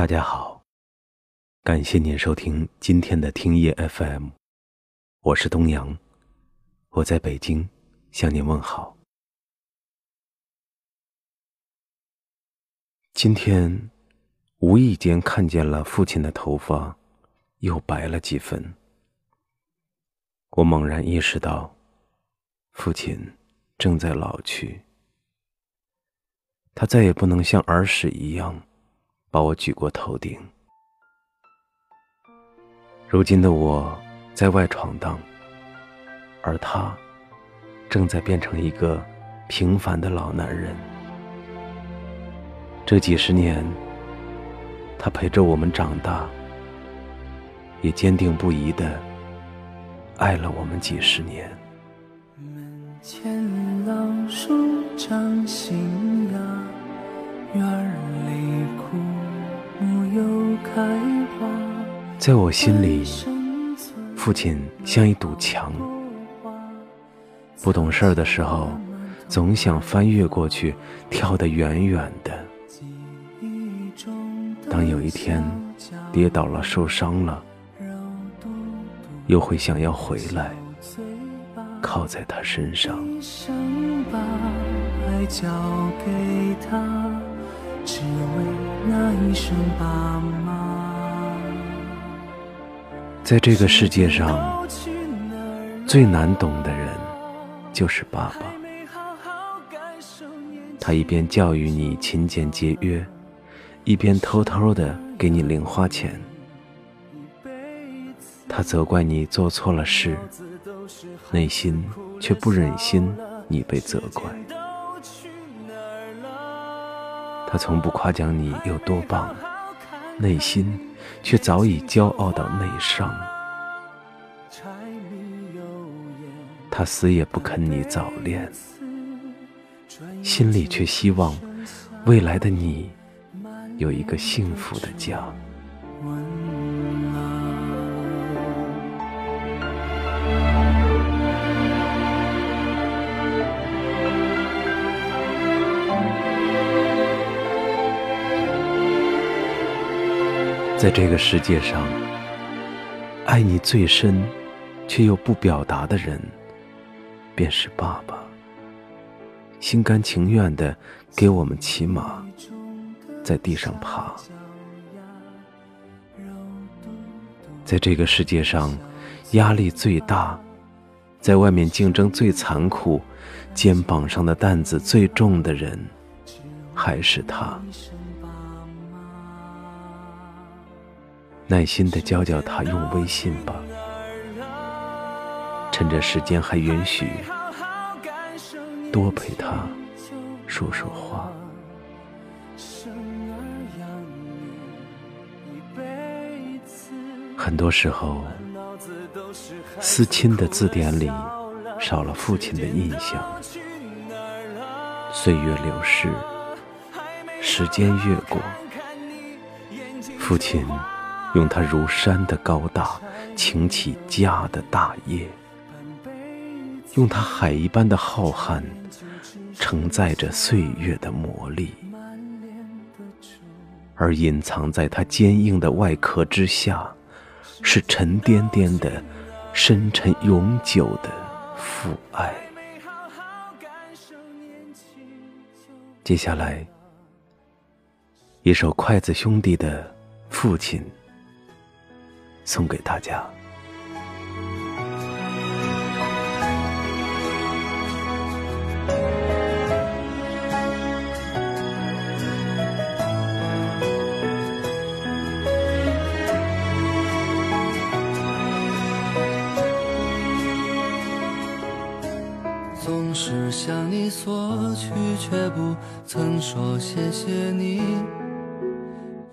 大家好，感谢您收听今天的听夜 FM，我是东阳，我在北京向您问好。今天无意间看见了父亲的头发又白了几分，我猛然意识到，父亲正在老去，他再也不能像儿时一样。把我举过头顶。如今的我在外闯荡，而他正在变成一个平凡的老男人。这几十年，他陪着我们长大，也坚定不移的爱了我们几十年。门前老树长新芽，院里枯。在我心里，父亲像一堵墙。不懂事儿的时候，总想翻越过去，跳得远远的。当有一天跌倒了、受伤了，又会想要回来，靠在他身上。只为那一声爸妈。在这个世界上，最难懂的人就是爸爸。他一边教育你勤俭节约，一边偷偷的给你零花钱。他责怪你做错了事，内心却不忍心你被责怪。他从不夸奖你有多棒，内心却早已骄傲到内伤。他死也不肯你早恋，心里却希望未来的你有一个幸福的家。在这个世界上，爱你最深却又不表达的人，便是爸爸。心甘情愿的给我们骑马，在地上爬。在这个世界上，压力最大，在外面竞争最残酷，肩膀上的担子最重的人，还是他。耐心的教教他用微信吧，趁着时间还允许，多陪他说说话。很多时候，思亲的字典里少了父亲的印象。岁月流逝，时间越过，父亲。用它如山的高大擎起家的大业，用它海一般的浩瀚承载着岁月的魔力，而隐藏在它坚硬的外壳之下，是沉甸甸的、深沉永久的父爱。接下来，一首筷子兄弟的父亲。送给大家。总是向你索取，却不曾说谢谢你。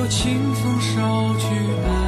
我清风捎去爱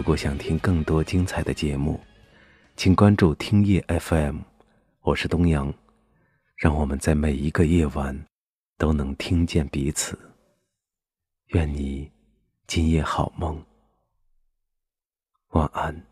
如果想听更多精彩的节目，请关注听夜 FM。我是东阳，让我们在每一个夜晚都能听见彼此。愿你今夜好梦。晚安。